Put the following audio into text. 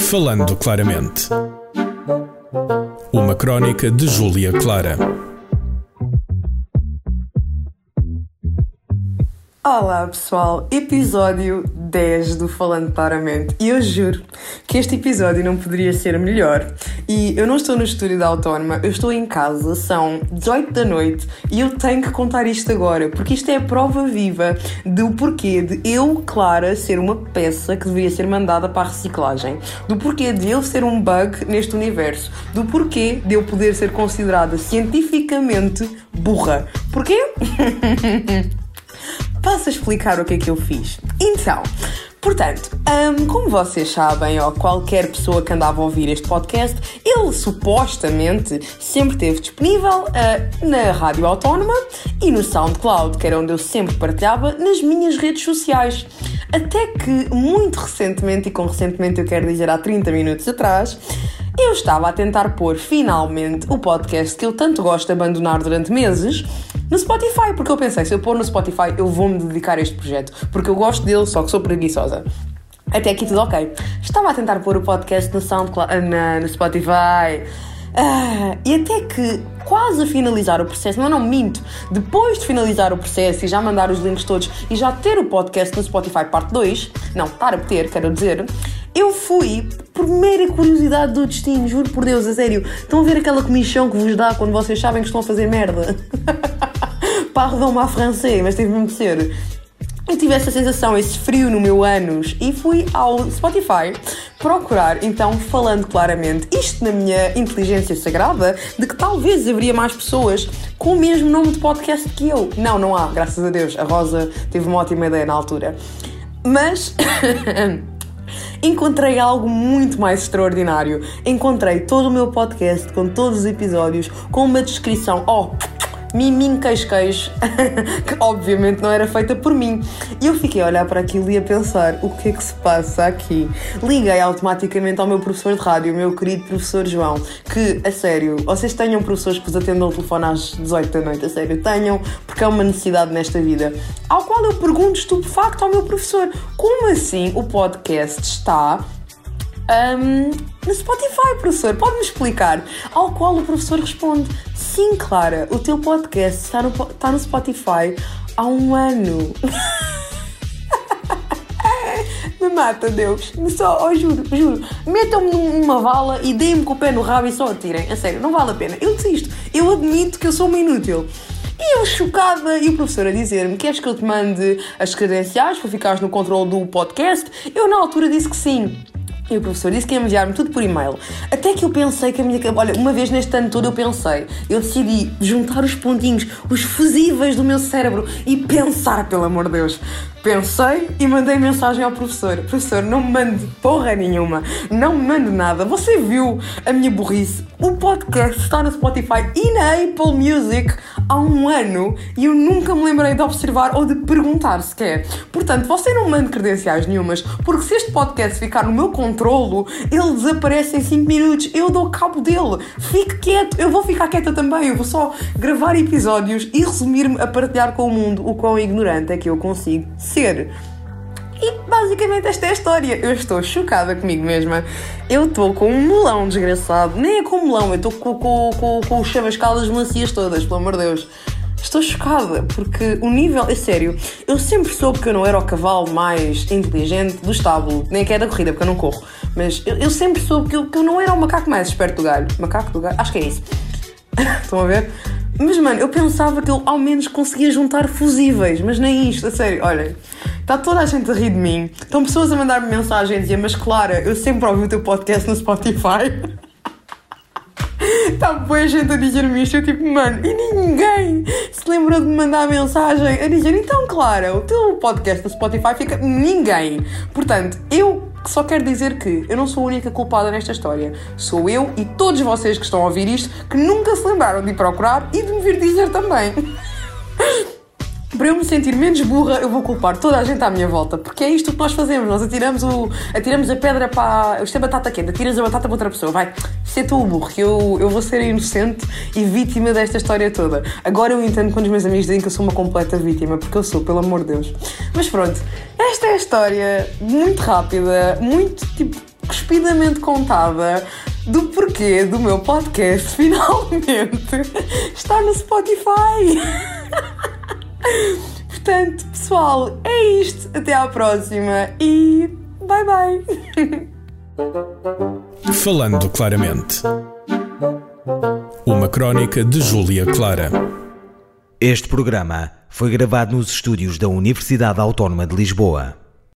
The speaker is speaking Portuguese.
Falando claramente. Uma crónica de Júlia Clara. Olá pessoal, episódio 10 do Falando Claramente. E eu juro que este episódio não poderia ser melhor. E eu não estou no estúdio da Autónoma, eu estou em casa, são 18 da noite. E eu tenho que contar isto agora porque isto é a prova viva do porquê de eu, Clara, ser uma peça que deveria ser mandada para a reciclagem, do porquê de eu ser um bug neste universo, do porquê de eu poder ser considerada cientificamente burra. Porquê? Passo a explicar o que é que eu fiz. Então, portanto, um, como vocês sabem, ou qualquer pessoa que andava a ouvir este podcast, ele supostamente sempre esteve disponível uh, na Rádio Autónoma e no SoundCloud, que era onde eu sempre partilhava, nas minhas redes sociais. Até que, muito recentemente, e com recentemente eu quero dizer há 30 minutos atrás, eu estava a tentar pôr finalmente o podcast que eu tanto gosto de abandonar durante meses no Spotify, porque eu pensei, se eu pôr no Spotify, eu vou-me dedicar a este projeto, porque eu gosto dele, só que sou preguiçosa. Até aqui tudo ok. Estava a tentar pôr o podcast no SoundCloud, na, no Spotify. Ah, e até que quase a finalizar o processo, não, não minto, depois de finalizar o processo e já mandar os links todos e já ter o podcast no Spotify parte 2, não, estar a ter, quero dizer, eu fui por mera curiosidade do destino, juro por Deus, a sério. Estão a ver aquela comichão que vos dá quando vocês sabem que estão a fazer merda? Pardon-me à francês, mas teve mesmo de ser. Eu tive essa sensação, esse frio no meu ânus e fui ao Spotify procurar, então, falando claramente, isto na minha inteligência sagrada, de que talvez haveria mais pessoas com o mesmo nome de podcast que eu. Não, não há, graças a Deus. A Rosa teve uma ótima ideia na altura. Mas. encontrei algo muito mais extraordinário. Encontrei todo o meu podcast com todos os episódios, com uma descrição. Oh, miminho queijo-queijo, que obviamente não era feita por mim. E eu fiquei a olhar para aquilo e a pensar: o que é que se passa aqui? Liguei automaticamente ao meu professor de rádio, o meu querido professor João, que, a sério, vocês tenham professores que vos atendam o telefone às 18 da noite, a sério, tenham, porque é uma necessidade nesta vida. Ao qual eu pergunto estupefacto ao meu professor: como assim o podcast está um, no Spotify, professor, pode-me explicar? Ao qual o professor responde: Sim, Clara, o teu podcast está no, está no Spotify há um ano. me mata, Deus. Só, oh, juro, juro. Metam-me numa vala e deem-me com o pé no rabo e só atirem. A sério, não vale a pena. Eu desisto. Eu admito que eu sou uma inútil. E eu chocada, e o professor a dizer-me: Queres que eu te mande as credenciais para ficares no controle do podcast? Eu, na altura, disse que sim. E o professor disse que ia enviar-me tudo por e-mail. Até que eu pensei que a minha. Olha, uma vez neste ano todo eu pensei. Eu decidi juntar os pontinhos, os fusíveis do meu cérebro e pensar, pelo amor de Deus. Pensei e mandei mensagem ao professor: Professor, não me mande porra nenhuma, não me mande nada. Você viu a minha burrice? O podcast está no Spotify e na Apple Music há um ano e eu nunca me lembrei de observar ou de perguntar sequer. Portanto, você não me mande credenciais nenhumas, porque se este podcast ficar no meu controlo, ele desaparece em 5 minutos, eu dou cabo dele. Fique quieto, eu vou ficar quieta também, eu vou só gravar episódios e resumir-me a partilhar com o mundo o quão ignorante é que eu consigo ser. E basicamente esta é a história. Eu estou chocada comigo mesma. Eu estou com um melão desgraçado. Nem é com melão, eu estou com, com, com, com o das melancias todas, pelo amor de Deus. Estou chocada, porque o nível. É sério, eu sempre soube que eu não era o cavalo mais inteligente do estábulo, nem que é da corrida, porque eu não corro. Mas eu, eu sempre soube que eu, que eu não era o macaco mais esperto do galho. Macaco do galho? Acho que é isso. Estão a ver? Mas, mano, eu pensava que eu ao menos conseguia juntar fusíveis, mas nem isto, a sério, olhem. Está toda a gente a rir de mim. Estão pessoas a mandar-me mensagens e dizer, mas Clara, eu sempre ouvi o teu podcast no Spotify. Está boa gente a dizer-me isto. Eu tipo, mano, e ninguém se lembrou de me mandar mensagem a dizer, então, Clara, o teu podcast no Spotify fica. Ninguém. Portanto, eu só quero dizer que eu não sou a única culpada nesta história. Sou eu e todos vocês que estão a ouvir isto que nunca se lembraram de ir procurar e de me vir dizer também. Para eu me sentir menos burra, eu vou culpar toda a gente à minha volta. Porque é isto que nós fazemos. Nós atiramos, o, atiramos a pedra para. Isto é batata quente, atiras a batata para outra pessoa. Vai, ser tu o burro, que eu, eu vou ser inocente e vítima desta história toda. Agora eu entendo quando os meus amigos dizem que eu sou uma completa vítima, porque eu sou, pelo amor de Deus. Mas pronto, esta é a história muito rápida, muito tipo cuspidamente contada do porquê do meu podcast finalmente estar no Spotify. Portanto, pessoal, é isto. Até à próxima e bye bye. Falando claramente. Uma crónica de Júlia Clara. Este programa foi gravado nos estúdios da Universidade Autónoma de Lisboa.